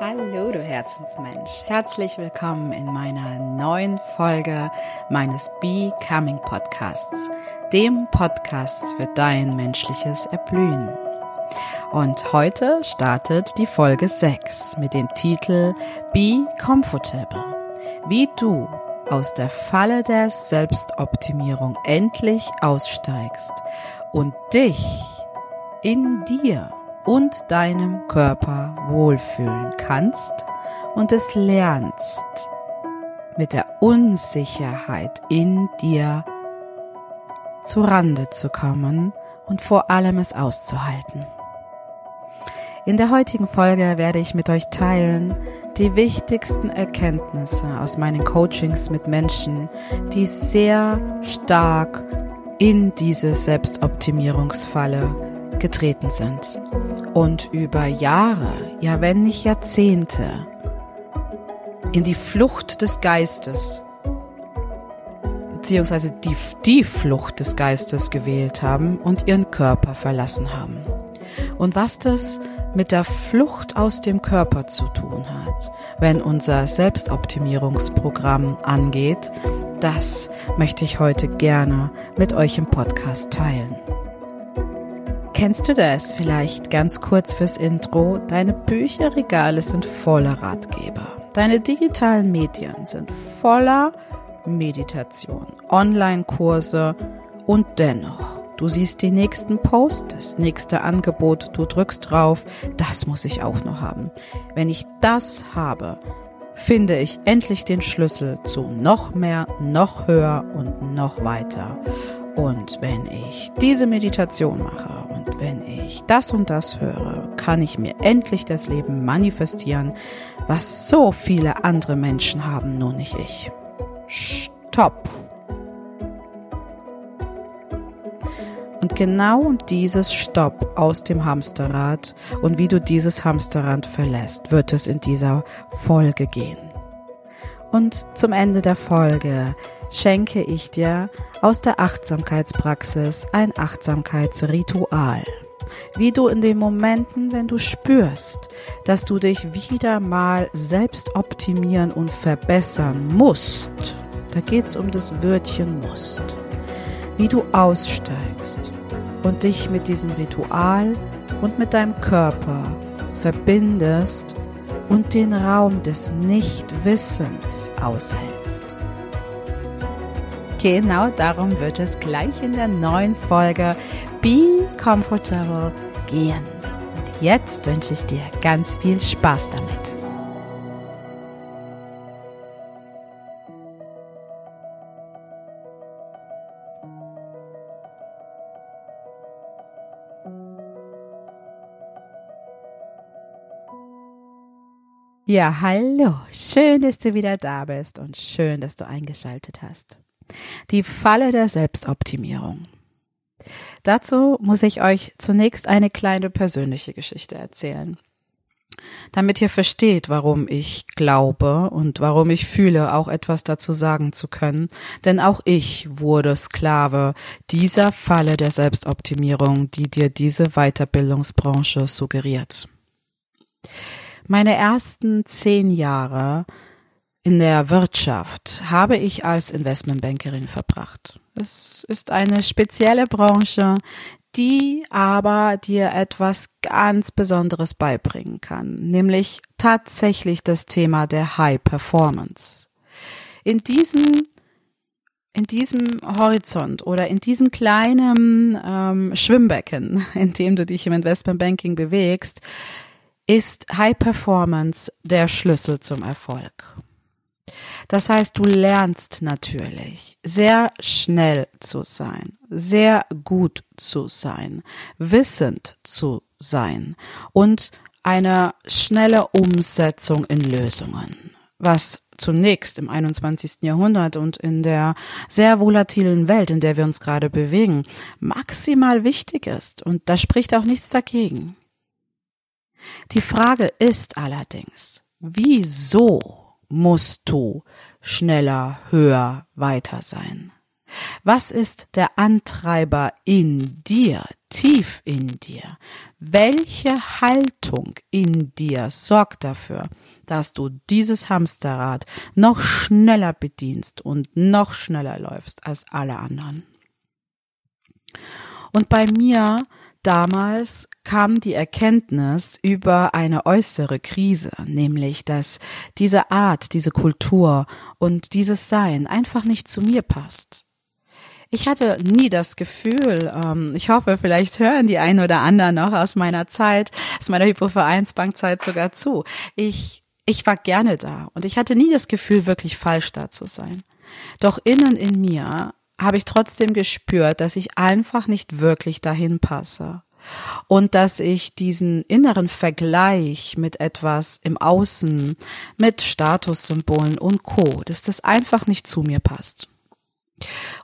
Hallo, du Herzensmensch. Herzlich willkommen in meiner neuen Folge meines Becoming Podcasts, dem Podcast für dein menschliches Erblühen. Und heute startet die Folge 6 mit dem Titel Be Comfortable. Wie du aus der Falle der Selbstoptimierung endlich aussteigst und dich in dir und deinem Körper wohlfühlen kannst und es lernst, mit der Unsicherheit in dir zu Rande zu kommen und vor allem es auszuhalten. In der heutigen Folge werde ich mit euch teilen die wichtigsten Erkenntnisse aus meinen Coachings mit Menschen, die sehr stark in diese Selbstoptimierungsfalle getreten sind und über Jahre, ja wenn nicht Jahrzehnte, in die Flucht des Geistes beziehungsweise die, die Flucht des Geistes gewählt haben und ihren Körper verlassen haben. Und was das mit der Flucht aus dem Körper zu tun hat, wenn unser Selbstoptimierungsprogramm angeht, das möchte ich heute gerne mit euch im Podcast teilen. Kennst du das vielleicht ganz kurz fürs Intro? Deine Bücherregale sind voller Ratgeber. Deine digitalen Medien sind voller Meditation, Online-Kurse und dennoch Du siehst die nächsten Posts, das nächste Angebot, du drückst drauf, das muss ich auch noch haben. Wenn ich das habe, finde ich endlich den Schlüssel zu noch mehr, noch höher und noch weiter. Und wenn ich diese Meditation mache und wenn ich das und das höre, kann ich mir endlich das Leben manifestieren, was so viele andere Menschen haben, nur nicht ich. Stopp! Und genau dieses Stopp aus dem Hamsterrad und wie du dieses Hamsterrad verlässt, wird es in dieser Folge gehen. Und zum Ende der Folge schenke ich dir aus der Achtsamkeitspraxis ein Achtsamkeitsritual. Wie du in den Momenten, wenn du spürst, dass du dich wieder mal selbst optimieren und verbessern musst, da geht's um das Wörtchen musst wie du aussteigst und dich mit diesem Ritual und mit deinem Körper verbindest und den Raum des Nichtwissens aushältst. Genau darum wird es gleich in der neuen Folge Be Comfortable gehen. Und jetzt wünsche ich dir ganz viel Spaß damit. Ja, hallo. Schön, dass du wieder da bist und schön, dass du eingeschaltet hast. Die Falle der Selbstoptimierung. Dazu muss ich euch zunächst eine kleine persönliche Geschichte erzählen. Damit ihr versteht, warum ich glaube und warum ich fühle, auch etwas dazu sagen zu können. Denn auch ich wurde Sklave dieser Falle der Selbstoptimierung, die dir diese Weiterbildungsbranche suggeriert. Meine ersten zehn Jahre in der Wirtschaft habe ich als Investmentbankerin verbracht. Es ist eine spezielle Branche, die aber dir etwas ganz Besonderes beibringen kann, nämlich tatsächlich das Thema der High Performance. In diesem in diesem Horizont oder in diesem kleinen ähm, Schwimmbecken, in dem du dich im Investmentbanking bewegst, ist High Performance der Schlüssel zum Erfolg. Das heißt, du lernst natürlich sehr schnell zu sein, sehr gut zu sein, wissend zu sein und eine schnelle Umsetzung in Lösungen, was zunächst im 21. Jahrhundert und in der sehr volatilen Welt, in der wir uns gerade bewegen, maximal wichtig ist. Und da spricht auch nichts dagegen. Die Frage ist allerdings, wieso musst du schneller, höher, weiter sein? Was ist der Antreiber in dir, tief in dir? Welche Haltung in dir sorgt dafür, dass du dieses Hamsterrad noch schneller bedienst und noch schneller läufst als alle anderen? Und bei mir damals kam die Erkenntnis über eine äußere Krise, nämlich dass diese Art, diese Kultur und dieses Sein einfach nicht zu mir passt. Ich hatte nie das Gefühl, ähm, ich hoffe, vielleicht hören die einen oder anderen noch aus meiner Zeit, aus meiner Hypovereinsbankzeit sogar zu. Ich, ich war gerne da und ich hatte nie das Gefühl, wirklich falsch da zu sein. Doch innen in mir habe ich trotzdem gespürt, dass ich einfach nicht wirklich dahin passe und dass ich diesen inneren Vergleich mit etwas im Außen, mit Statussymbolen und Co, dass das einfach nicht zu mir passt.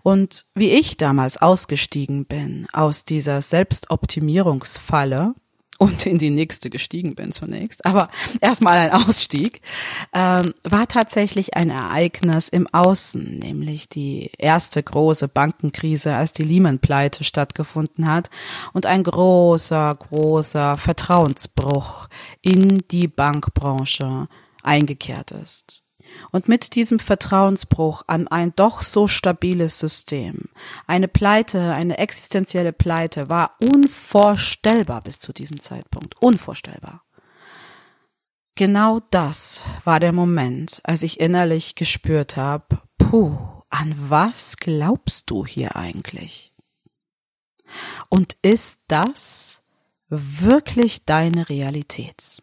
Und wie ich damals ausgestiegen bin aus dieser Selbstoptimierungsfalle, und in die nächste gestiegen bin zunächst. Aber erstmal ein Ausstieg, ähm, war tatsächlich ein Ereignis im Außen, nämlich die erste große Bankenkrise, als die Lehman-Pleite stattgefunden hat und ein großer, großer Vertrauensbruch in die Bankbranche eingekehrt ist. Und mit diesem Vertrauensbruch an ein doch so stabiles System, eine Pleite, eine existenzielle Pleite war unvorstellbar bis zu diesem Zeitpunkt. Unvorstellbar. Genau das war der Moment, als ich innerlich gespürt habe, puh, an was glaubst du hier eigentlich? Und ist das wirklich deine Realität?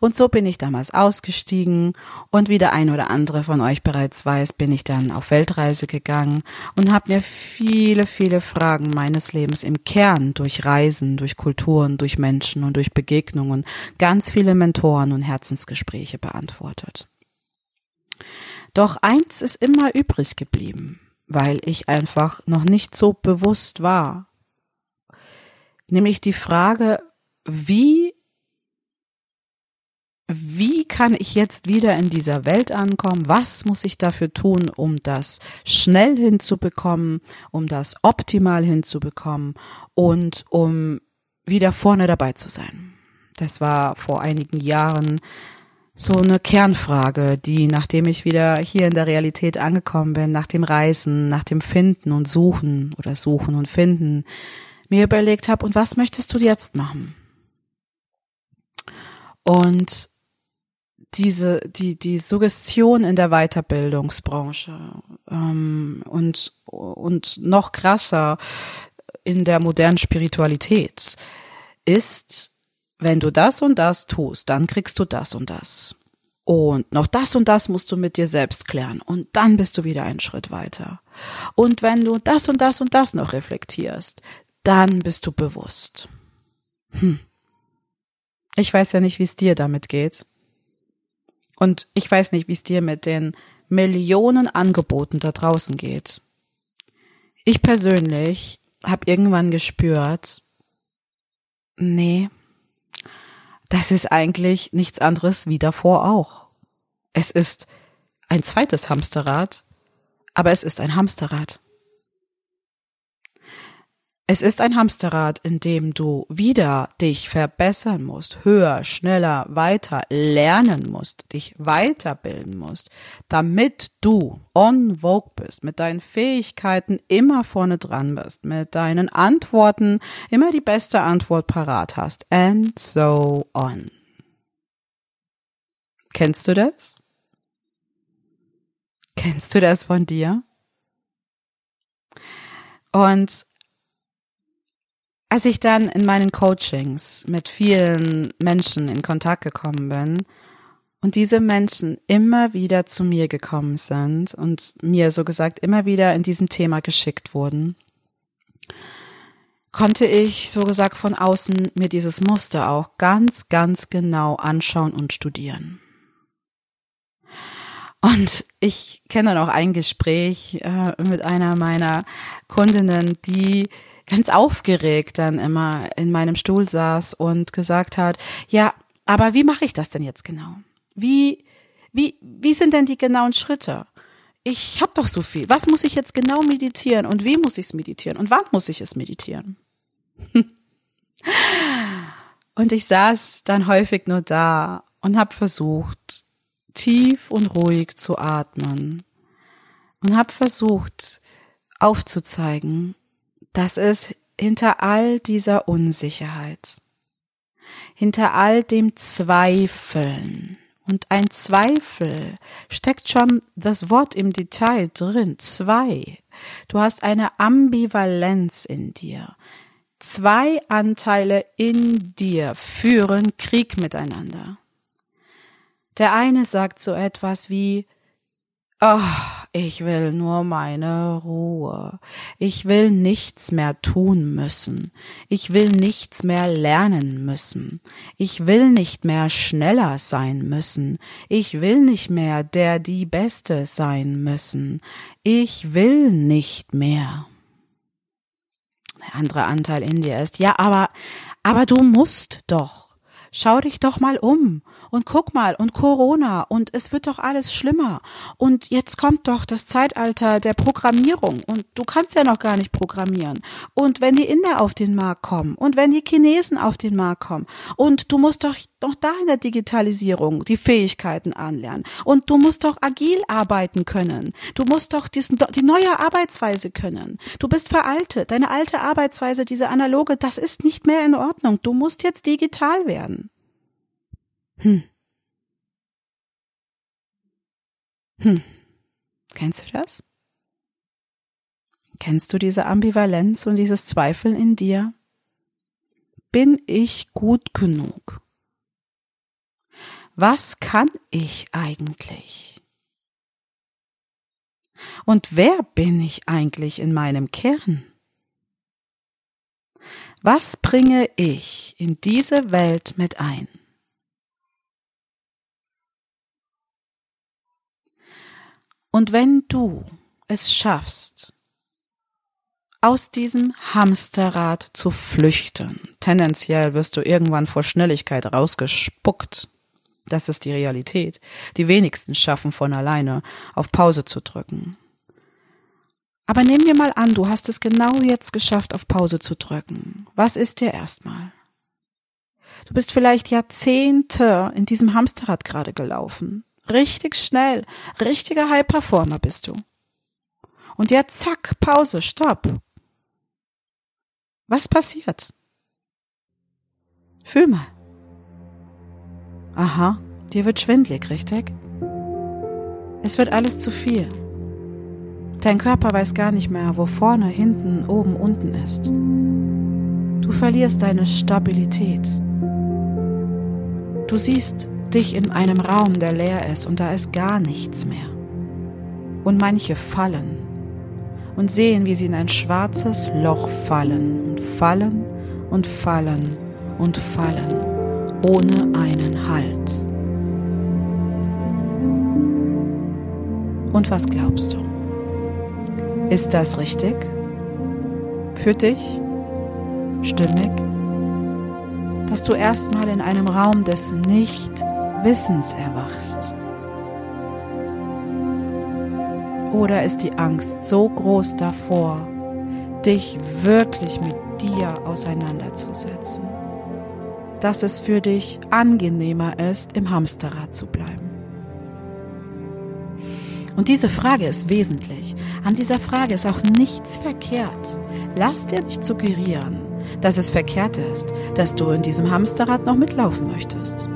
Und so bin ich damals ausgestiegen und wie der ein oder andere von euch bereits weiß, bin ich dann auf Weltreise gegangen und habe mir viele, viele Fragen meines Lebens im Kern durch Reisen, durch Kulturen, durch Menschen und durch Begegnungen, ganz viele Mentoren und Herzensgespräche beantwortet. Doch eins ist immer übrig geblieben, weil ich einfach noch nicht so bewusst war. Nämlich die Frage, wie wie kann ich jetzt wieder in dieser Welt ankommen? Was muss ich dafür tun, um das schnell hinzubekommen, um das optimal hinzubekommen und um wieder vorne dabei zu sein? Das war vor einigen Jahren so eine Kernfrage, die, nachdem ich wieder hier in der Realität angekommen bin, nach dem Reisen, nach dem Finden und Suchen oder Suchen und Finden, mir überlegt habe, und was möchtest du jetzt machen? Und diese, die, die Suggestion in der Weiterbildungsbranche ähm, und, und noch krasser in der modernen Spiritualität ist, wenn du das und das tust, dann kriegst du das und das. Und noch das und das musst du mit dir selbst klären. Und dann bist du wieder einen Schritt weiter. Und wenn du das und das und das noch reflektierst, dann bist du bewusst. Hm. Ich weiß ja nicht, wie es dir damit geht. Und ich weiß nicht, wie es dir mit den Millionen Angeboten da draußen geht. Ich persönlich habe irgendwann gespürt, nee, das ist eigentlich nichts anderes wie davor auch. Es ist ein zweites Hamsterrad, aber es ist ein Hamsterrad. Es ist ein Hamsterrad, in dem du wieder dich verbessern musst, höher, schneller, weiter lernen musst, dich weiterbilden musst, damit du on vogue bist, mit deinen Fähigkeiten immer vorne dran bist, mit deinen Antworten immer die beste Antwort parat hast, and so on. Kennst du das? Kennst du das von dir? Und als ich dann in meinen Coachings mit vielen Menschen in Kontakt gekommen bin und diese Menschen immer wieder zu mir gekommen sind und mir so gesagt immer wieder in diesem Thema geschickt wurden, konnte ich so gesagt von außen mir dieses Muster auch ganz, ganz genau anschauen und studieren. Und ich kenne noch ein Gespräch äh, mit einer meiner Kundinnen, die ganz aufgeregt dann immer in meinem Stuhl saß und gesagt hat, ja, aber wie mache ich das denn jetzt genau? Wie, wie, wie sind denn die genauen Schritte? Ich habe doch so viel. Was muss ich jetzt genau meditieren und wie muss ich es meditieren und wann muss ich es meditieren? und ich saß dann häufig nur da und habe versucht, tief und ruhig zu atmen und habe versucht aufzuzeigen, dass es hinter all dieser Unsicherheit, hinter all dem Zweifeln, und ein Zweifel steckt schon das Wort im Detail drin, zwei. Du hast eine Ambivalenz in dir. Zwei Anteile in dir führen Krieg miteinander. Der eine sagt so etwas wie, oh, ich will nur meine Ruhe. Ich will nichts mehr tun müssen. Ich will nichts mehr lernen müssen. Ich will nicht mehr schneller sein müssen. Ich will nicht mehr der die Beste sein müssen. Ich will nicht mehr. Der andere Anteil in dir ist, ja, aber, aber du musst doch. Schau dich doch mal um und guck mal und Corona und es wird doch alles schlimmer und jetzt kommt doch das Zeitalter der Programmierung und du kannst ja noch gar nicht programmieren und wenn die Inder auf den Markt kommen und wenn die Chinesen auf den Markt kommen und du musst doch noch da in der Digitalisierung die Fähigkeiten anlernen und du musst doch agil arbeiten können. Du musst doch diesen, die neue Arbeitsweise können. Du bist veraltet. Deine alte Arbeitsweise, diese analoge, das ist nicht mehr in Ordnung. Du musst jetzt digital werden. Hm. Hm. Kennst du das? Kennst du diese Ambivalenz und dieses Zweifeln in dir? Bin ich gut genug? Was kann ich eigentlich? Und wer bin ich eigentlich in meinem Kern? Was bringe ich in diese Welt mit ein? Und wenn du es schaffst, aus diesem Hamsterrad zu flüchten, tendenziell wirst du irgendwann vor Schnelligkeit rausgespuckt. Das ist die Realität. Die wenigsten schaffen von alleine, auf Pause zu drücken. Aber nehmen wir mal an, du hast es genau jetzt geschafft, auf Pause zu drücken. Was ist dir erstmal? Du bist vielleicht Jahrzehnte in diesem Hamsterrad gerade gelaufen. Richtig schnell. Richtiger High Performer bist du. Und jetzt zack, Pause, Stopp. Was passiert? Fühl mal. Aha, dir wird schwindlig, richtig? Es wird alles zu viel. Dein Körper weiß gar nicht mehr, wo vorne, hinten, oben, unten ist. Du verlierst deine Stabilität. Du siehst dich in einem Raum, der leer ist und da ist gar nichts mehr. Und manche fallen und sehen, wie sie in ein schwarzes Loch fallen und fallen und fallen und fallen, ohne einen Halt. Und was glaubst du? Ist das richtig? Für dich? Stimmig? Dass du erstmal in einem Raum des Nicht Wissens erwachst? Oder ist die Angst so groß davor, dich wirklich mit dir auseinanderzusetzen, dass es für dich angenehmer ist, im Hamsterrad zu bleiben? Und diese Frage ist wesentlich. An dieser Frage ist auch nichts verkehrt. Lass dir nicht suggerieren, dass es verkehrt ist, dass du in diesem Hamsterrad noch mitlaufen möchtest.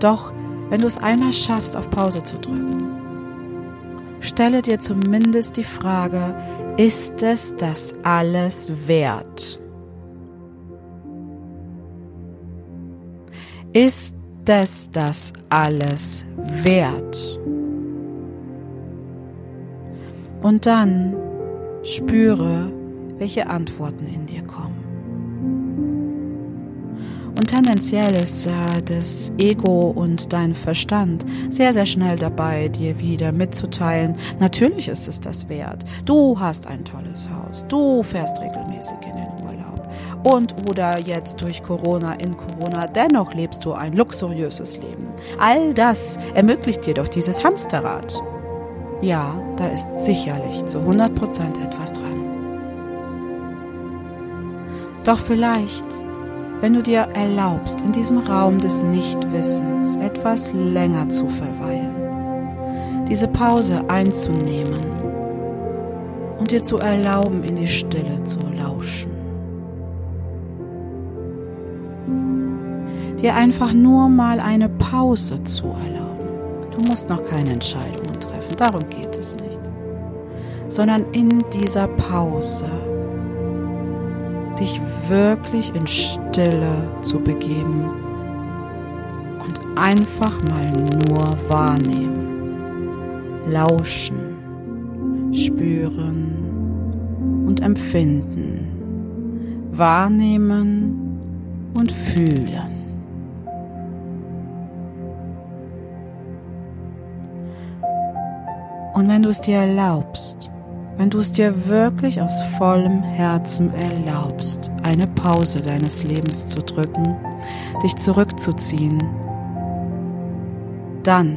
Doch wenn du es einmal schaffst, auf Pause zu drücken, stelle dir zumindest die Frage, ist es das alles wert? Ist es das alles wert? Und dann spüre, welche Antworten in dir kommen. Und tendenziell ist äh, das Ego und dein Verstand sehr, sehr schnell dabei, dir wieder mitzuteilen, natürlich ist es das wert. Du hast ein tolles Haus, du fährst regelmäßig in den Urlaub. Und oder jetzt durch Corona, in Corona, dennoch lebst du ein luxuriöses Leben. All das ermöglicht dir doch dieses Hamsterrad. Ja, da ist sicherlich zu 100% etwas dran. Doch vielleicht, wenn du dir erlaubst, in diesem Raum des Nichtwissens etwas länger zu verweilen, diese Pause einzunehmen und dir zu erlauben, in die Stille zu lauschen. Dir einfach nur mal eine Pause zu erlauben. Du musst noch keine Entscheidungen treffen, darum geht es nicht. Sondern in dieser Pause dich wirklich in Stille zu begeben und einfach mal nur wahrnehmen, lauschen, spüren und empfinden, wahrnehmen und fühlen. Und wenn du es dir erlaubst, wenn du es dir wirklich aus vollem Herzen erlaubst, eine Pause deines Lebens zu drücken, dich zurückzuziehen, dann,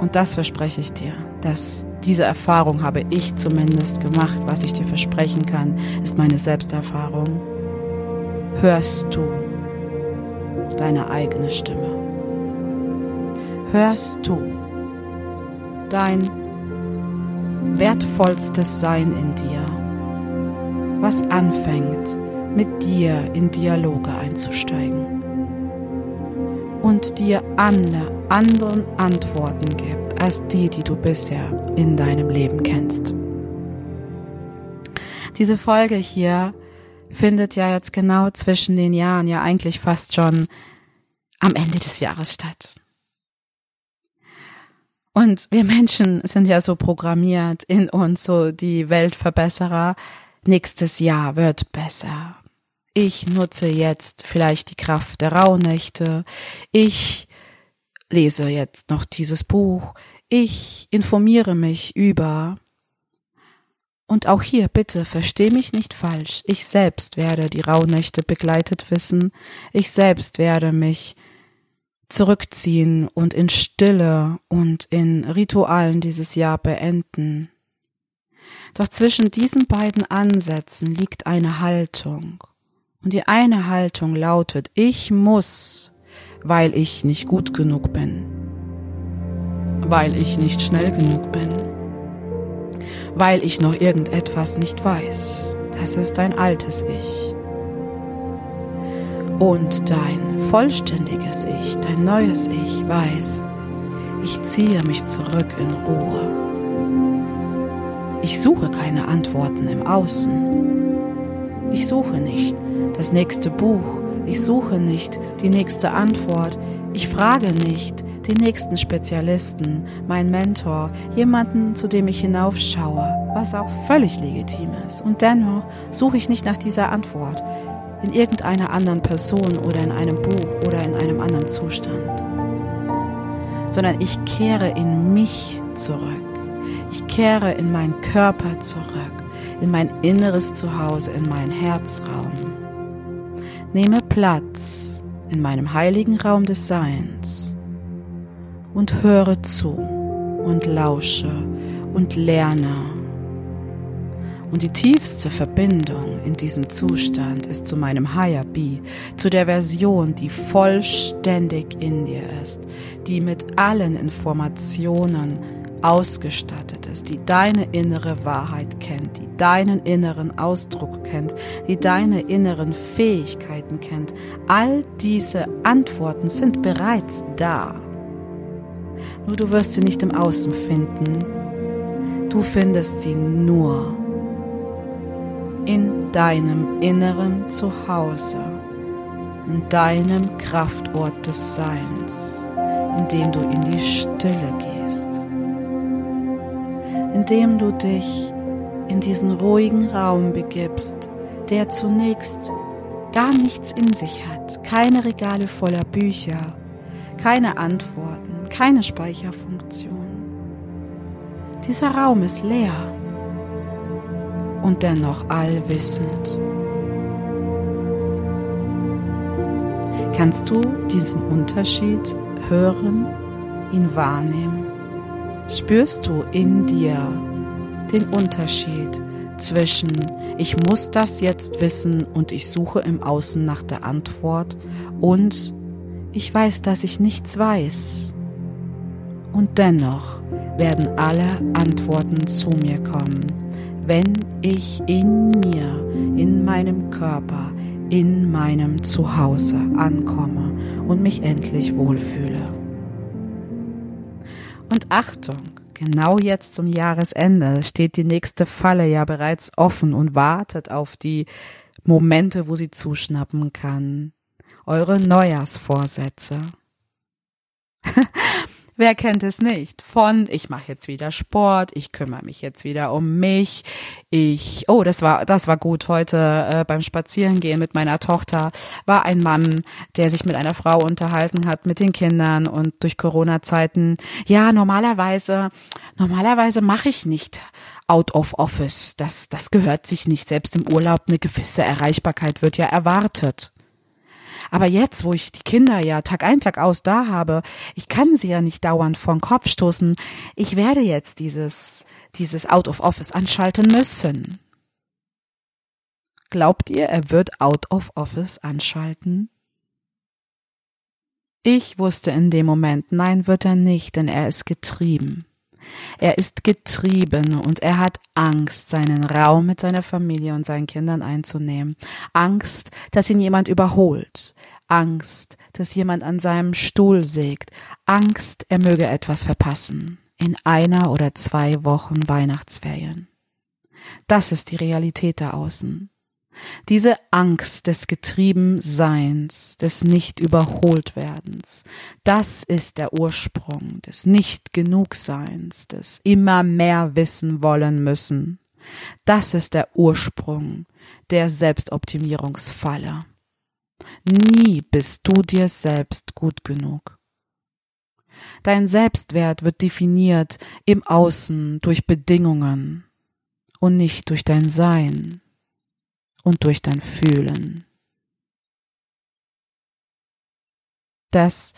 und das verspreche ich dir, dass diese Erfahrung habe ich zumindest gemacht, was ich dir versprechen kann, ist meine Selbsterfahrung, hörst du deine eigene Stimme. Hörst du dein wertvollstes Sein in dir, was anfängt, mit dir in Dialoge einzusteigen und dir andere, anderen Antworten gibt als die, die du bisher in deinem Leben kennst. Diese Folge hier findet ja jetzt genau zwischen den Jahren, ja eigentlich fast schon am Ende des Jahres statt. Und wir Menschen sind ja so programmiert in uns, so die Weltverbesserer. Nächstes Jahr wird besser. Ich nutze jetzt vielleicht die Kraft der Rauhnächte. Ich lese jetzt noch dieses Buch. Ich informiere mich über. Und auch hier bitte versteh mich nicht falsch. Ich selbst werde die Rauhnächte begleitet wissen. Ich selbst werde mich zurückziehen und in Stille und in Ritualen dieses Jahr beenden. Doch zwischen diesen beiden Ansätzen liegt eine Haltung. Und die eine Haltung lautet, ich muss, weil ich nicht gut genug bin, weil ich nicht schnell genug bin, weil ich noch irgendetwas nicht weiß. Das ist ein altes Ich und dein vollständiges Ich, dein neues Ich weiß, ich ziehe mich zurück in Ruhe. Ich suche keine Antworten im Außen. Ich suche nicht das nächste Buch. Ich suche nicht die nächste Antwort. Ich frage nicht den nächsten Spezialisten, meinen Mentor, jemanden, zu dem ich hinaufschaue, was auch völlig legitim ist. Und dennoch suche ich nicht nach dieser Antwort in irgendeiner anderen Person oder in einem Buch oder in einem anderen Zustand, sondern ich kehre in mich zurück. Ich kehre in meinen Körper zurück, in mein inneres Zuhause, in meinen Herzraum. Nehme Platz in meinem heiligen Raum des Seins und höre zu und lausche und lerne und die tiefste Verbindung in diesem Zustand ist zu meinem Higher Be, zu der Version, die vollständig in dir ist, die mit allen Informationen ausgestattet ist, die deine innere Wahrheit kennt, die deinen inneren Ausdruck kennt, die deine inneren Fähigkeiten kennt. All diese Antworten sind bereits da. Nur du wirst sie nicht im Außen finden. Du findest sie nur in deinem inneren Zuhause, in deinem Kraftort des Seins, indem du in die Stille gehst, indem du dich in diesen ruhigen Raum begibst, der zunächst gar nichts in sich hat, keine Regale voller Bücher, keine Antworten, keine Speicherfunktion. Dieser Raum ist leer und dennoch allwissend. Kannst du diesen Unterschied hören, ihn wahrnehmen? Spürst du in dir den Unterschied zwischen ich muss das jetzt wissen und ich suche im Außen nach der Antwort und ich weiß, dass ich nichts weiß. Und dennoch werden alle Antworten zu mir kommen, wenn ich in mir, in meinem Körper, in meinem Zuhause ankomme und mich endlich wohlfühle. Und Achtung, genau jetzt zum Jahresende steht die nächste Falle ja bereits offen und wartet auf die Momente, wo sie zuschnappen kann. Eure Neujahrsvorsätze. Wer kennt es nicht? Von ich mache jetzt wieder Sport, ich kümmere mich jetzt wieder um mich. Ich oh, das war das war gut heute äh, beim Spazierengehen mit meiner Tochter war ein Mann, der sich mit einer Frau unterhalten hat mit den Kindern und durch Corona Zeiten. Ja, normalerweise normalerweise mache ich nicht out of office. Das das gehört sich nicht selbst im Urlaub eine gewisse Erreichbarkeit wird ja erwartet. Aber jetzt, wo ich die Kinder ja Tag ein, Tag aus da habe, ich kann sie ja nicht dauernd vor den Kopf stoßen. Ich werde jetzt dieses, dieses Out of Office anschalten müssen. Glaubt ihr, er wird Out of Office anschalten? Ich wusste in dem Moment, nein, wird er nicht, denn er ist getrieben. Er ist getrieben und er hat Angst, seinen Raum mit seiner Familie und seinen Kindern einzunehmen. Angst, dass ihn jemand überholt. Angst, dass jemand an seinem Stuhl sägt. Angst, er möge etwas verpassen. In einer oder zwei Wochen Weihnachtsferien. Das ist die Realität da außen. Diese Angst des Getriebenseins, des Nicht-Überholt-Werdens, das ist der Ursprung des Nicht-Genugseins, des immer mehr wissen wollen müssen. Das ist der Ursprung der Selbstoptimierungsfalle. Nie bist du dir selbst gut genug. Dein Selbstwert wird definiert im Außen durch Bedingungen und nicht durch dein Sein und durch dein Fühlen. Das,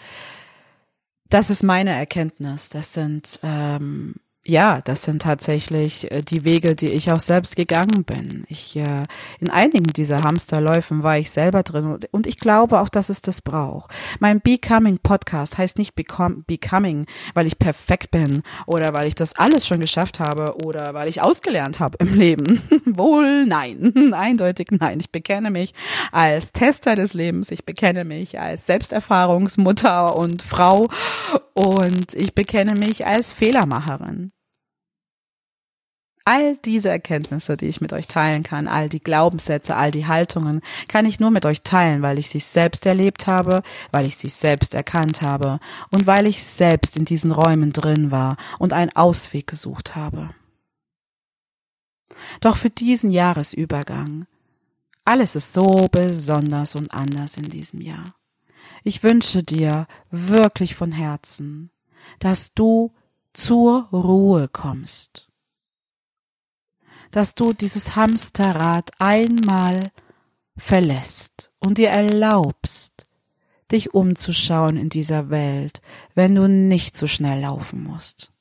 das ist meine Erkenntnis. Das sind ähm, ja, das sind tatsächlich äh, die Wege, die ich auch selbst gegangen bin. Ich äh, in einigen dieser Hamsterläufen war ich selber drin und, und ich glaube auch, dass es das braucht. Mein Becoming Podcast heißt nicht Become, Becoming, weil ich perfekt bin oder weil ich das alles schon geschafft habe oder weil ich ausgelernt habe im Leben. Wohl nein, eindeutig nein. Ich bekenne mich als Tester des Lebens. Ich bekenne mich als Selbsterfahrungsmutter und Frau und ich bekenne mich als Fehlermacherin all diese Erkenntnisse, die ich mit euch teilen kann, all die Glaubenssätze, all die Haltungen, kann ich nur mit euch teilen, weil ich sie selbst erlebt habe, weil ich sie selbst erkannt habe und weil ich selbst in diesen Räumen drin war und einen Ausweg gesucht habe. Doch für diesen Jahresübergang, alles ist so besonders und anders in diesem Jahr. Ich wünsche dir wirklich von Herzen, dass du zur Ruhe kommst dass du dieses Hamsterrad einmal verlässt und dir erlaubst, dich umzuschauen in dieser Welt, wenn du nicht so schnell laufen musst.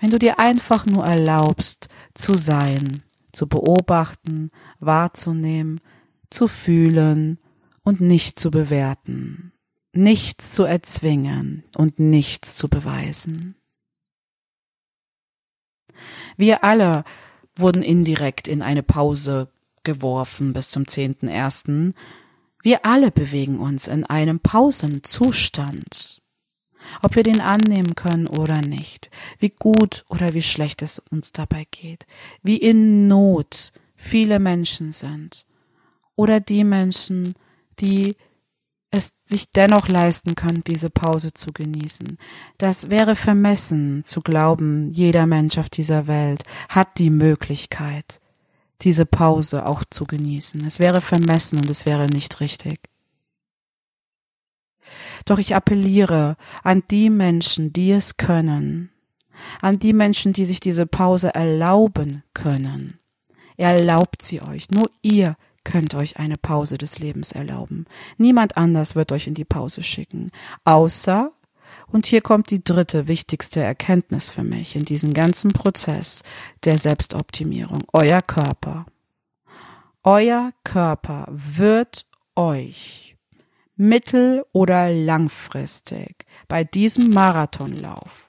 Wenn du dir einfach nur erlaubst, zu sein, zu beobachten, wahrzunehmen, zu fühlen und nicht zu bewerten, nichts zu erzwingen und nichts zu beweisen. Wir alle wurden indirekt in eine Pause geworfen bis zum 10.1. Wir alle bewegen uns in einem Pausenzustand. Ob wir den annehmen können oder nicht, wie gut oder wie schlecht es uns dabei geht, wie in Not viele Menschen sind oder die Menschen, die es sich dennoch leisten können, diese Pause zu genießen. Das wäre vermessen zu glauben, jeder Mensch auf dieser Welt hat die Möglichkeit, diese Pause auch zu genießen. Es wäre vermessen und es wäre nicht richtig. Doch ich appelliere an die Menschen, die es können, an die Menschen, die sich diese Pause erlauben können. Erlaubt sie euch. Nur ihr könnt euch eine Pause des Lebens erlauben. Niemand anders wird euch in die Pause schicken, außer Und hier kommt die dritte wichtigste Erkenntnis für mich in diesem ganzen Prozess der Selbstoptimierung. Euer Körper. Euer Körper wird euch mittel- oder langfristig bei diesem Marathonlauf,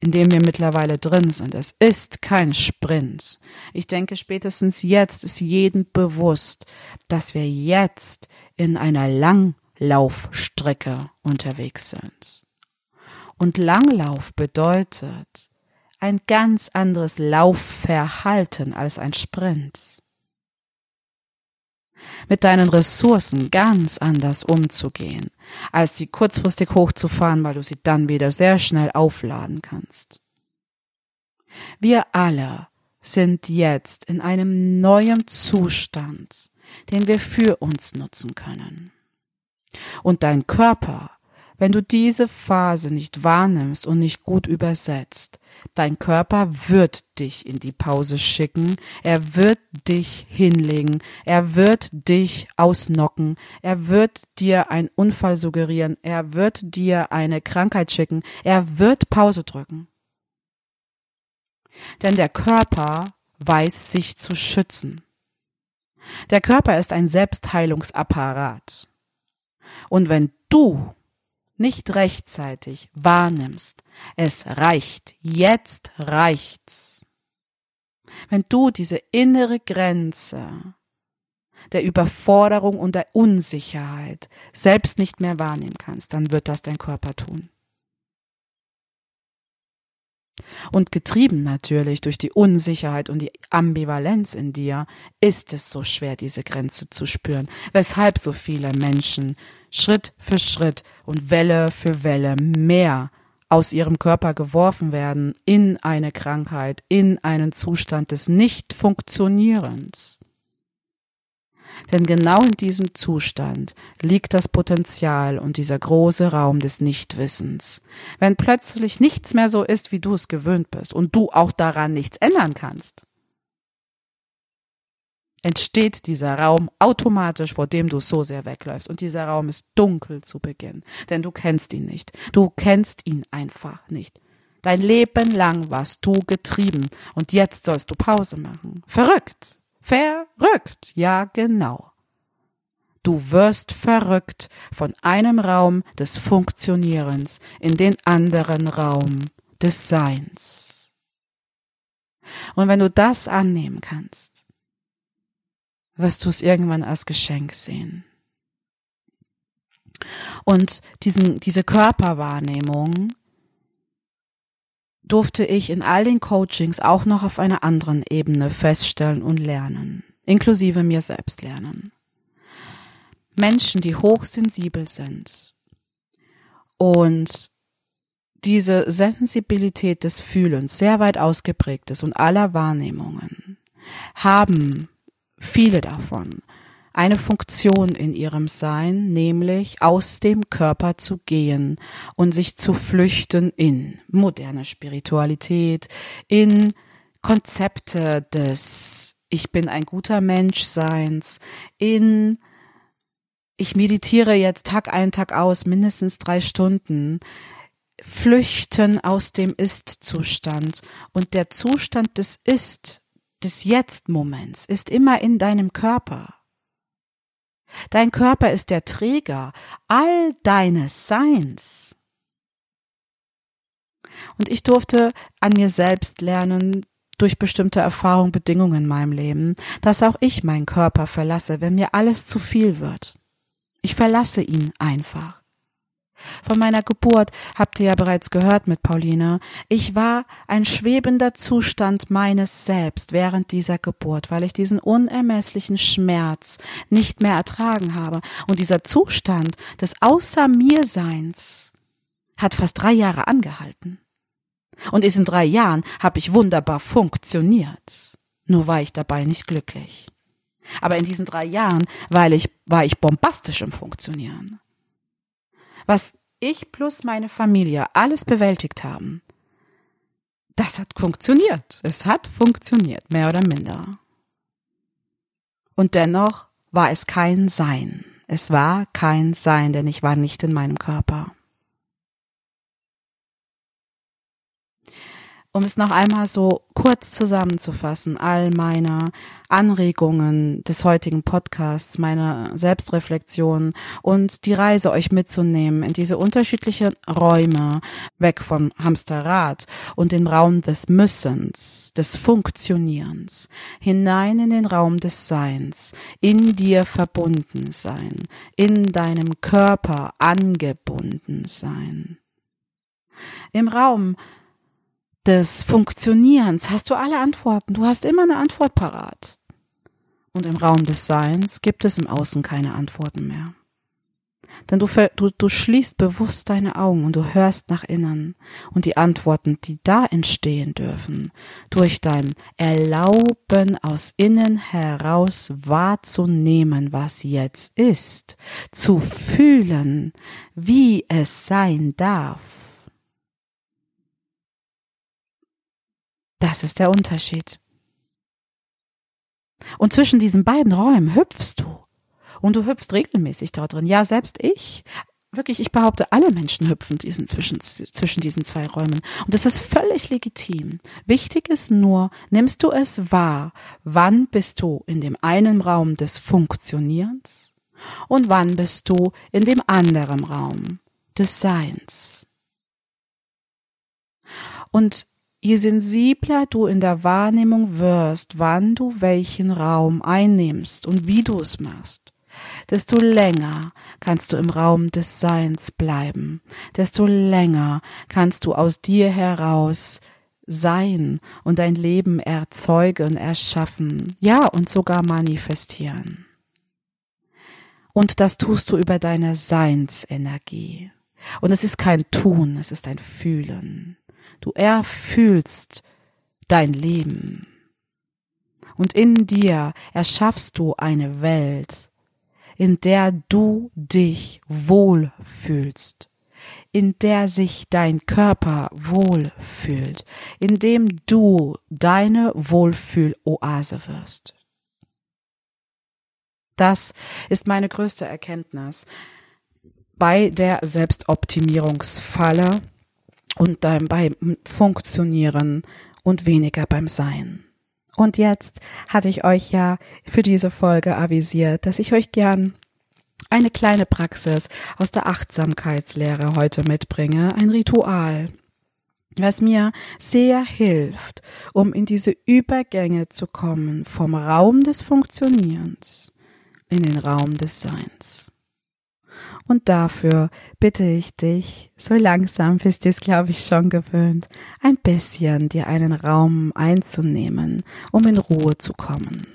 in dem wir mittlerweile drin sind, es ist kein Sprint. Ich denke, spätestens jetzt ist jedem bewusst, dass wir jetzt in einer Langlaufstrecke unterwegs sind. Und Langlauf bedeutet ein ganz anderes Laufverhalten als ein Sprint. Mit deinen Ressourcen ganz anders umzugehen, als sie kurzfristig hochzufahren, weil du sie dann wieder sehr schnell aufladen kannst. Wir alle sind jetzt in einem neuen Zustand, den wir für uns nutzen können. Und dein Körper wenn du diese Phase nicht wahrnimmst und nicht gut übersetzt, dein Körper wird dich in die Pause schicken, er wird dich hinlegen, er wird dich ausnocken, er wird dir einen Unfall suggerieren, er wird dir eine Krankheit schicken, er wird Pause drücken. Denn der Körper weiß sich zu schützen. Der Körper ist ein Selbstheilungsapparat. Und wenn du nicht rechtzeitig wahrnimmst, es reicht, jetzt reicht's. Wenn du diese innere Grenze der Überforderung und der Unsicherheit selbst nicht mehr wahrnehmen kannst, dann wird das dein Körper tun. Und getrieben natürlich durch die Unsicherheit und die Ambivalenz in dir, ist es so schwer, diese Grenze zu spüren, weshalb so viele Menschen Schritt für Schritt und Welle für Welle mehr aus ihrem Körper geworfen werden in eine Krankheit, in einen Zustand des Nicht-Funktionierens. Denn genau in diesem Zustand liegt das Potenzial und dieser große Raum des Nichtwissens. Wenn plötzlich nichts mehr so ist, wie du es gewöhnt bist und du auch daran nichts ändern kannst, entsteht dieser Raum automatisch, vor dem du so sehr wegläufst. Und dieser Raum ist dunkel zu Beginn, denn du kennst ihn nicht. Du kennst ihn einfach nicht. Dein Leben lang warst du getrieben und jetzt sollst du Pause machen. Verrückt. Verrückt. Ja, genau. Du wirst verrückt von einem Raum des Funktionierens in den anderen Raum des Seins. Und wenn du das annehmen kannst, wirst du es irgendwann als Geschenk sehen. Und diesen, diese Körperwahrnehmung durfte ich in all den Coachings auch noch auf einer anderen Ebene feststellen und lernen, inklusive mir selbst lernen. Menschen, die hochsensibel sind und diese Sensibilität des Fühlens sehr weit ausgeprägt ist und aller Wahrnehmungen, haben viele davon, eine Funktion in ihrem Sein, nämlich aus dem Körper zu gehen und sich zu flüchten in moderne Spiritualität, in Konzepte des Ich bin ein guter Mensch Seins, in ich meditiere jetzt Tag ein, Tag aus, mindestens drei Stunden, flüchten aus dem Ist-Zustand. Und der Zustand des Ist des Jetzt-Moments ist immer in deinem Körper. Dein Körper ist der Träger all deines Seins. Und ich durfte an mir selbst lernen, durch bestimmte Erfahrungen, Bedingungen in meinem Leben, dass auch ich meinen Körper verlasse, wenn mir alles zu viel wird. Ich verlasse ihn einfach. Von meiner Geburt habt ihr ja bereits gehört mit Pauline. Ich war ein schwebender Zustand meines Selbst während dieser Geburt, weil ich diesen unermesslichen Schmerz nicht mehr ertragen habe. Und dieser Zustand des Außer mir Seins hat fast drei Jahre angehalten. Und in diesen drei Jahren habe ich wunderbar funktioniert. Nur war ich dabei nicht glücklich. Aber in diesen drei Jahren weil ich, war ich bombastisch im Funktionieren was ich plus meine Familie alles bewältigt haben, das hat funktioniert. Es hat funktioniert, mehr oder minder. Und dennoch war es kein Sein. Es war kein Sein, denn ich war nicht in meinem Körper. Um es noch einmal so kurz zusammenzufassen, all meine Anregungen des heutigen Podcasts, meine Selbstreflexion und die Reise euch mitzunehmen in diese unterschiedlichen Räume, weg vom Hamsterrad und den Raum des Müssens, des Funktionierens, hinein in den Raum des Seins, in dir verbunden sein, in deinem Körper angebunden sein. Im Raum des Funktionierens hast du alle Antworten. Du hast immer eine Antwort parat. Und im Raum des Seins gibt es im Außen keine Antworten mehr. Denn du, du, du schließt bewusst deine Augen und du hörst nach innen und die Antworten, die da entstehen dürfen, durch dein Erlauben aus innen heraus wahrzunehmen, was jetzt ist, zu fühlen, wie es sein darf Das ist der Unterschied. Und zwischen diesen beiden Räumen hüpfst du. Und du hüpfst regelmäßig da drin. Ja, selbst ich. Wirklich, ich behaupte, alle Menschen hüpfen diesen zwischen, zwischen diesen zwei Räumen. Und das ist völlig legitim. Wichtig ist nur, nimmst du es wahr, wann bist du in dem einen Raum des Funktionierens und wann bist du in dem anderen Raum des Seins. Und Je sensibler du in der Wahrnehmung wirst, wann du welchen Raum einnimmst und wie du es machst, desto länger kannst du im Raum des Seins bleiben, desto länger kannst du aus dir heraus sein und dein Leben erzeugen, erschaffen, ja und sogar manifestieren. Und das tust du über deine Seinsenergie. Und es ist kein Tun, es ist ein Fühlen. Du erfühlst dein Leben. Und in dir erschaffst du eine Welt, in der du dich wohlfühlst, in der sich dein Körper wohlfühlt, in dem du deine Wohlfühloase wirst. Das ist meine größte Erkenntnis bei der Selbstoptimierungsfalle, und dann beim Funktionieren und weniger beim Sein. Und jetzt hatte ich euch ja für diese Folge avisiert, dass ich euch gern eine kleine Praxis aus der Achtsamkeitslehre heute mitbringe, ein Ritual, was mir sehr hilft, um in diese Übergänge zu kommen vom Raum des Funktionierens in den Raum des Seins. Und dafür bitte ich dich, so langsam bist du es, glaube ich, schon gewöhnt, ein bisschen dir einen Raum einzunehmen, um in Ruhe zu kommen.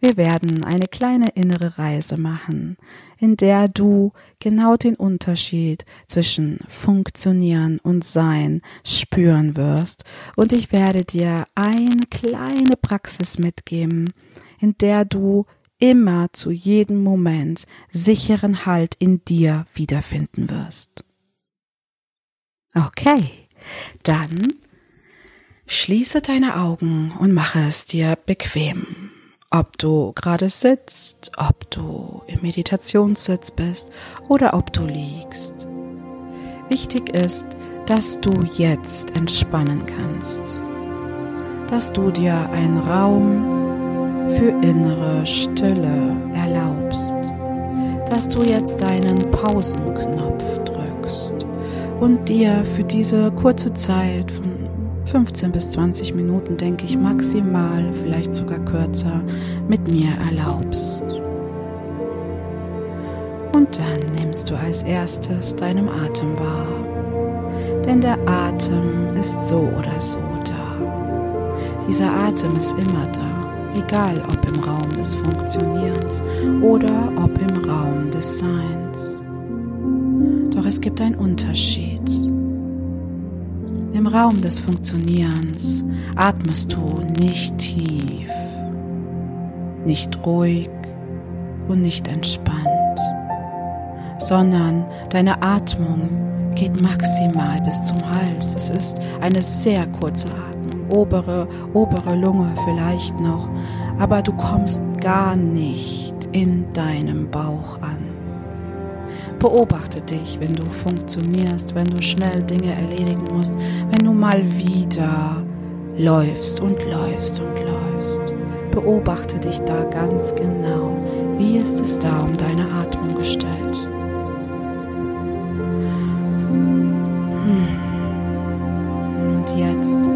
Wir werden eine kleine innere Reise machen, in der du genau den Unterschied zwischen Funktionieren und Sein spüren wirst, und ich werde dir eine kleine Praxis mitgeben, in der du immer zu jedem Moment sicheren Halt in dir wiederfinden wirst. Okay, dann schließe deine Augen und mache es dir bequem. Ob du gerade sitzt, ob du im Meditationssitz bist oder ob du liegst. Wichtig ist, dass du jetzt entspannen kannst, dass du dir einen Raum für innere Stille erlaubst, dass du jetzt deinen Pausenknopf drückst und dir für diese kurze Zeit von 15 bis 20 Minuten, denke ich, maximal, vielleicht sogar kürzer, mit mir erlaubst. Und dann nimmst du als erstes deinem Atem wahr, denn der Atem ist so oder so da. Dieser Atem ist immer da egal ob im Raum des Funktionierens oder ob im Raum des Seins. Doch es gibt einen Unterschied. Im Raum des Funktionierens atmest du nicht tief, nicht ruhig und nicht entspannt, sondern deine Atmung geht maximal bis zum Hals. Es ist eine sehr kurze Atmung obere, obere Lunge vielleicht noch, aber du kommst gar nicht in deinem Bauch an. Beobachte dich, wenn du funktionierst, wenn du schnell Dinge erledigen musst, wenn du mal wieder läufst und läufst und läufst. Beobachte dich da ganz genau. Wie ist es da um deine Atmung gestellt? Hm. Und jetzt,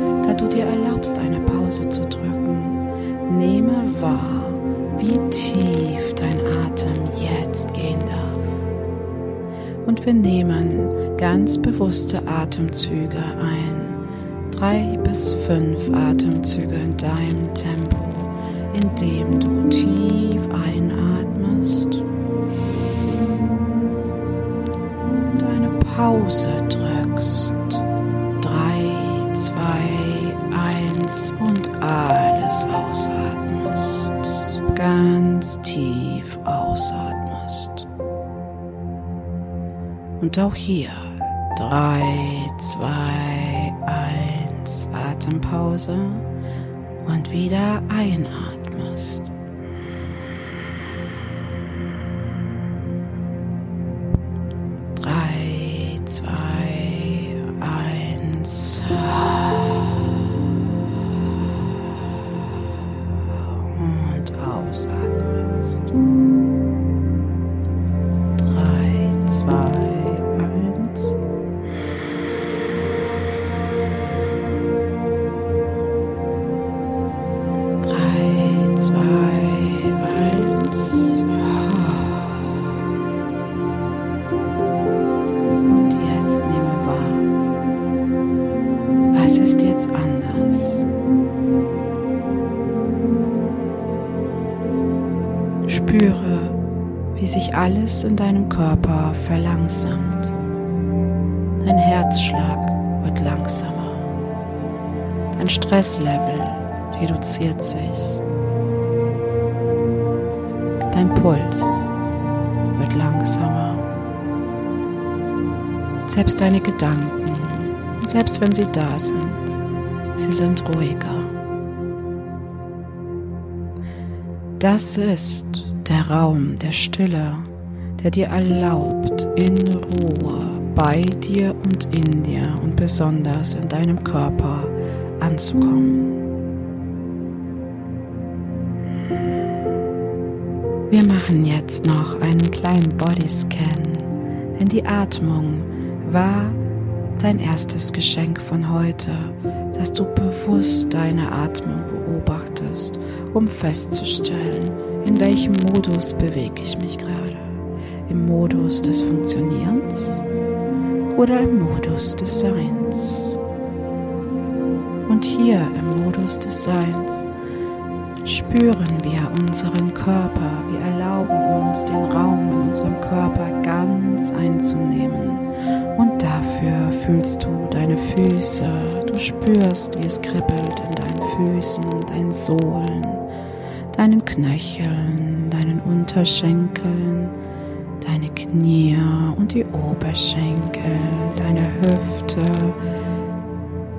erlaubst, eine Pause zu drücken, nehme wahr, wie tief dein Atem jetzt gehen darf. Und wir nehmen ganz bewusste Atemzüge ein. Drei bis fünf Atemzüge in deinem Tempo, indem du tief einatmest und eine Pause drückst. Drei, zwei, eins und alles ausatmest ganz tief ausatmest. Und auch hier drei, zwei, eins, Atempause und wieder einatmest. Alles in deinem Körper verlangsamt. Dein Herzschlag wird langsamer. Dein Stresslevel reduziert sich. Dein Puls wird langsamer. Selbst deine Gedanken, selbst wenn sie da sind, sie sind ruhiger. Das ist der Raum der Stille, der dir erlaubt, in Ruhe bei dir und in dir und besonders in deinem Körper anzukommen. Wir machen jetzt noch einen kleinen Bodyscan, denn die Atmung war dein erstes Geschenk von heute, dass du bewusst deine Atmung beobachtest, um festzustellen, in welchem Modus bewege ich mich gerade. Im Modus des Funktionierens oder im Modus des Seins. Und hier im Modus des Seins spüren wir unseren Körper, wir erlauben uns den Raum in unserem Körper ganz einzunehmen. Und dafür fühlst du deine Füße, du spürst, wie es kribbelt in deinen Füßen, deinen Sohlen, deinen Knöcheln, deinen Unterschenkeln, Knie und die Oberschenkel, deine Hüfte,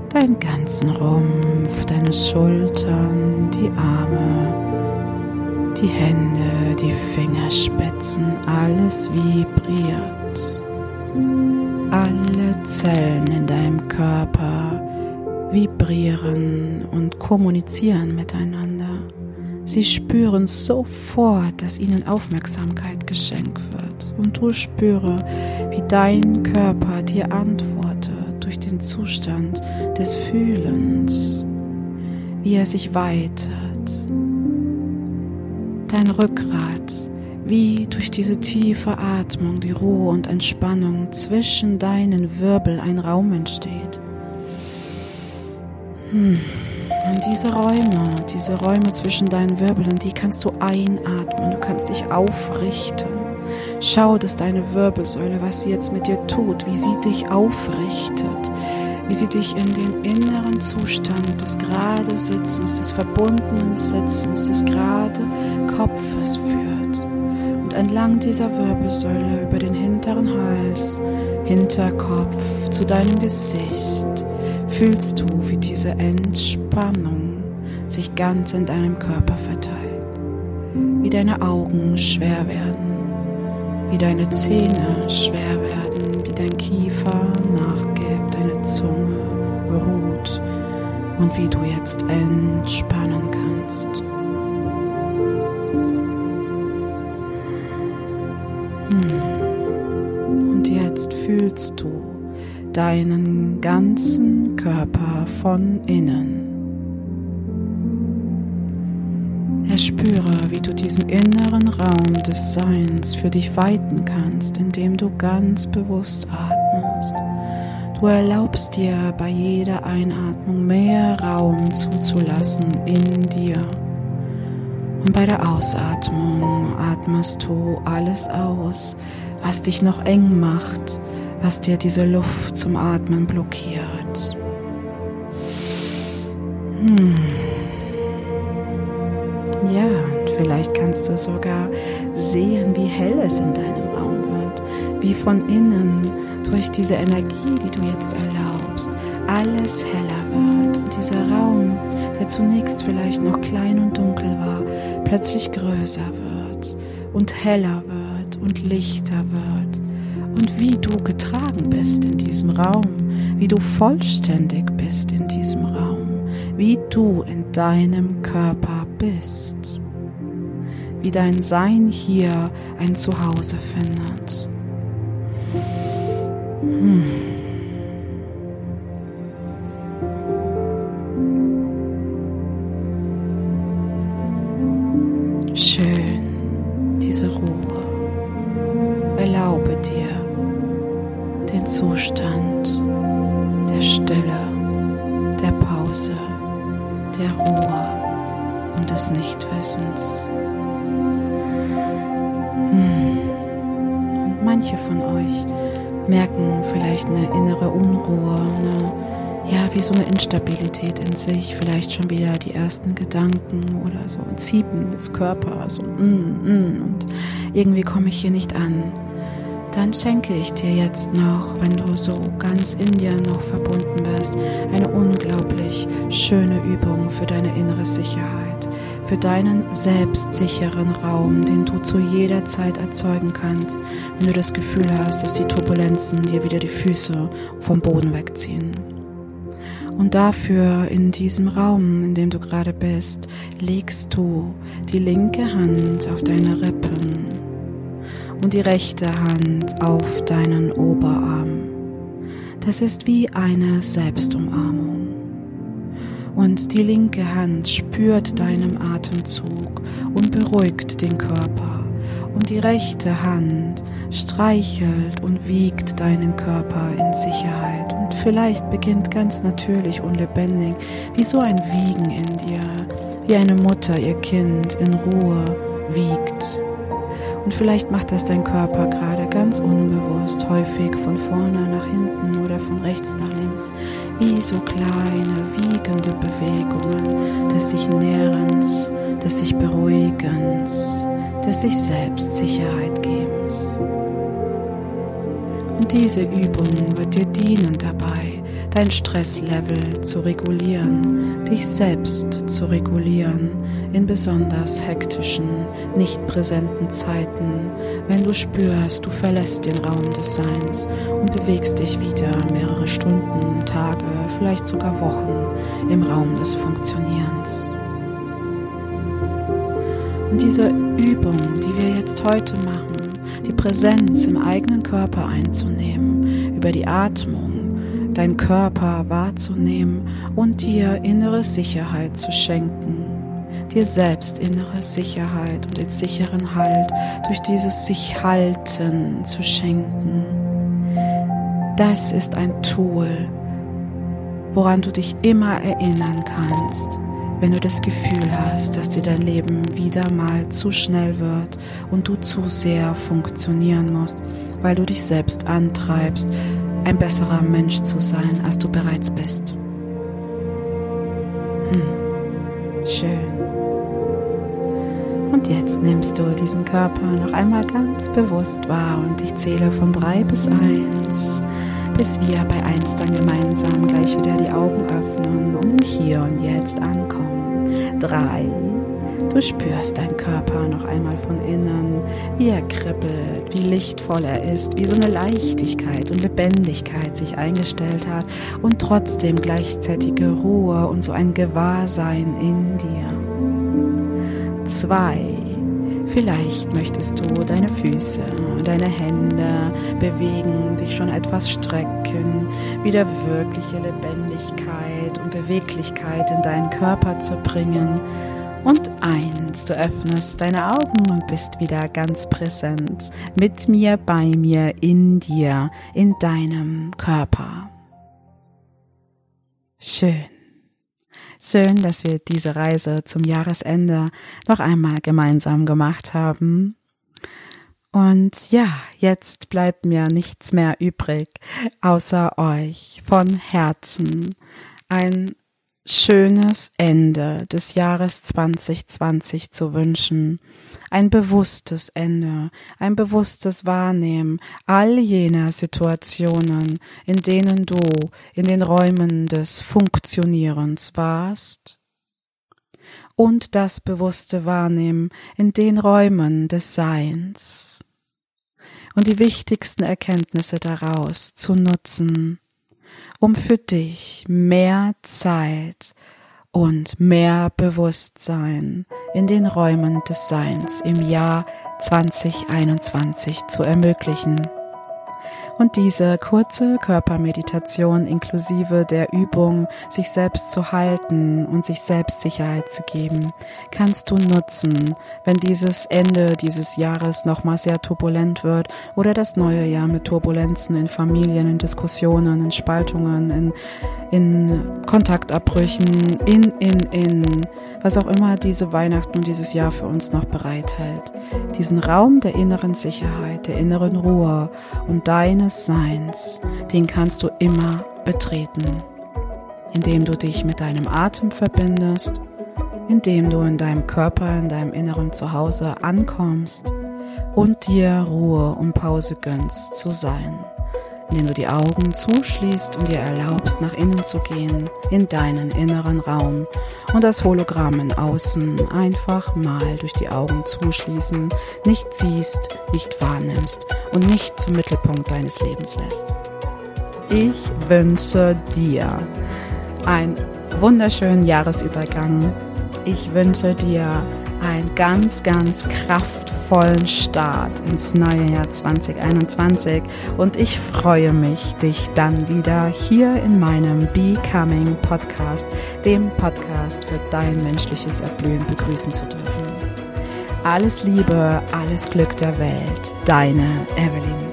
deinen ganzen Rumpf, deine Schultern, die Arme, die Hände, die Fingerspitzen, alles vibriert. Alle Zellen in deinem Körper vibrieren und kommunizieren miteinander. Sie spüren sofort, dass ihnen Aufmerksamkeit geschenkt wird. Und du spüre, wie dein Körper dir antwortet durch den Zustand des Fühlens, wie er sich weitet. Dein Rückgrat, wie durch diese tiefe Atmung, die Ruhe und Entspannung zwischen deinen Wirbel ein Raum entsteht. Hm. Und diese Räume, diese Räume zwischen deinen Wirbeln, die kannst du einatmen, du kannst dich aufrichten. Schau, dass deine Wirbelsäule, was sie jetzt mit dir tut, wie sie dich aufrichtet, wie sie dich in den inneren Zustand des gerade Sitzens, des verbundenen Sitzens, des gerade Kopfes führt. Und entlang dieser Wirbelsäule über den hinteren Hals, Hinterkopf zu deinem Gesicht, fühlst du, wie diese Entspannung sich ganz in deinem Körper verteilt, wie deine Augen schwer werden, wie deine Zähne schwer werden, wie dein Kiefer nachgibt, deine Zunge ruht und wie du jetzt entspannen kannst. Hm. Und jetzt fühlst du deinen ganzen Körper von innen. Erspüre, wie du diesen inneren Raum des Seins für dich weiten kannst, indem du ganz bewusst atmest. Du erlaubst dir bei jeder Einatmung mehr Raum zuzulassen in dir. Und bei der Ausatmung atmest du alles aus, was dich noch eng macht, was dir diese Luft zum Atmen blockiert. Hm. Ja, und vielleicht kannst du sogar sehen, wie hell es in deinem Raum wird, wie von innen durch diese Energie, die du jetzt erlaubst, alles heller wird. Und dieser Raum, der zunächst vielleicht noch klein und dunkel war, plötzlich größer wird und heller wird und lichter wird. Und wie du getragen bist in diesem Raum, wie du vollständig bist in diesem Raum, wie du in deinem Körper bist, wie dein Sein hier ein Zuhause findet. Hm. Ja, wie so eine Instabilität in sich, vielleicht schon wieder die ersten Gedanken oder so ein Ziepen des Körpers und, mm, mm, und irgendwie komme ich hier nicht an. Dann schenke ich dir jetzt noch, wenn du so ganz in dir noch verbunden bist, eine unglaublich schöne Übung für deine innere Sicherheit, für deinen selbstsicheren Raum, den du zu jeder Zeit erzeugen kannst, wenn du das Gefühl hast, dass die Turbulenzen dir wieder die Füße vom Boden wegziehen. Und dafür in diesem Raum, in dem du gerade bist, legst du die linke Hand auf deine Rippen und die rechte Hand auf deinen Oberarm. Das ist wie eine Selbstumarmung. Und die linke Hand spürt deinen Atemzug und beruhigt den Körper. Und die rechte Hand streichelt und wiegt deinen Körper in Sicherheit. Vielleicht beginnt ganz natürlich und lebendig, wie so ein Wiegen in dir, wie eine Mutter ihr Kind in Ruhe wiegt. Und vielleicht macht das dein Körper gerade ganz unbewusst, häufig von vorne nach hinten oder von rechts nach links, wie so kleine, wiegende Bewegungen des sich Nährens, des sich Beruhigens, des sich selbst Sicherheit gebens. Und diese Übung wird dir dienen dabei, dein Stresslevel zu regulieren, dich selbst zu regulieren in besonders hektischen, nicht präsenten Zeiten, wenn du spürst, du verlässt den Raum des Seins und bewegst dich wieder mehrere Stunden, Tage, vielleicht sogar Wochen im Raum des Funktionierens. Und diese Übung, die wir jetzt heute machen, die Präsenz im eigenen Körper einzunehmen, über die Atmung, deinen Körper wahrzunehmen und dir innere Sicherheit zu schenken, dir selbst innere Sicherheit und den sicheren Halt durch dieses sich halten zu schenken. Das ist ein Tool, woran du dich immer erinnern kannst, wenn du das Gefühl hast, dass dir dein Leben wieder mal zu schnell wird und du zu sehr funktionieren musst, weil du dich selbst antreibst, ein besserer Mensch zu sein, als du bereits bist. Hm. Schön. Und jetzt nimmst du diesen Körper noch einmal ganz bewusst wahr und ich zähle von drei bis eins bis wir bei eins dann gemeinsam gleich wieder die Augen öffnen und im Hier und Jetzt ankommen. Drei, Du spürst deinen Körper noch einmal von innen, wie er kribbelt, wie lichtvoll er ist, wie so eine Leichtigkeit und Lebendigkeit sich eingestellt hat und trotzdem gleichzeitige Ruhe und so ein Gewahrsein in dir. Zwei. Vielleicht möchtest du deine Füße, deine Hände bewegen, dich schon etwas strecken, wieder wirkliche Lebendigkeit und Beweglichkeit in deinen Körper zu bringen und eins, du öffnest deine Augen und bist wieder ganz präsent mit mir, bei mir, in dir, in deinem Körper. Schön. Schön, dass wir diese Reise zum Jahresende noch einmal gemeinsam gemacht haben. Und ja, jetzt bleibt mir nichts mehr übrig, außer euch von Herzen ein schönes Ende des Jahres 2020 zu wünschen. Ein bewusstes Ende, ein bewusstes Wahrnehmen all jener Situationen, in denen du in den Räumen des Funktionierens warst. Und das bewusste Wahrnehmen in den Räumen des Seins. Und die wichtigsten Erkenntnisse daraus zu nutzen um für dich mehr Zeit und mehr Bewusstsein in den Räumen des Seins im Jahr 2021 zu ermöglichen. Und diese kurze Körpermeditation inklusive der Übung, sich selbst zu halten und sich selbst Sicherheit zu geben, kannst du nutzen, wenn dieses Ende dieses Jahres nochmal sehr turbulent wird oder das neue Jahr mit Turbulenzen in Familien, in Diskussionen, in Spaltungen, in, in Kontaktabbrüchen, in, in, in was auch immer diese Weihnachten und dieses Jahr für uns noch bereithält. Diesen Raum der inneren Sicherheit, der inneren Ruhe und deines Seins, den kannst du immer betreten, indem du dich mit deinem Atem verbindest, indem du in deinem Körper, in deinem inneren Zuhause ankommst und dir Ruhe und Pause gönnst zu sein indem du die Augen zuschließt und dir erlaubst, nach innen zu gehen, in deinen inneren Raum und das Hologramm in außen einfach mal durch die Augen zuschließen, nicht siehst, nicht wahrnimmst und nicht zum Mittelpunkt deines Lebens lässt. Ich wünsche dir einen wunderschönen Jahresübergang. Ich wünsche dir einen ganz, ganz kraftvollen Start ins neue Jahr 2021 und ich freue mich, dich dann wieder hier in meinem Becoming Podcast, dem Podcast für dein menschliches Erblühen begrüßen zu dürfen. Alles Liebe, alles Glück der Welt, deine Evelyn.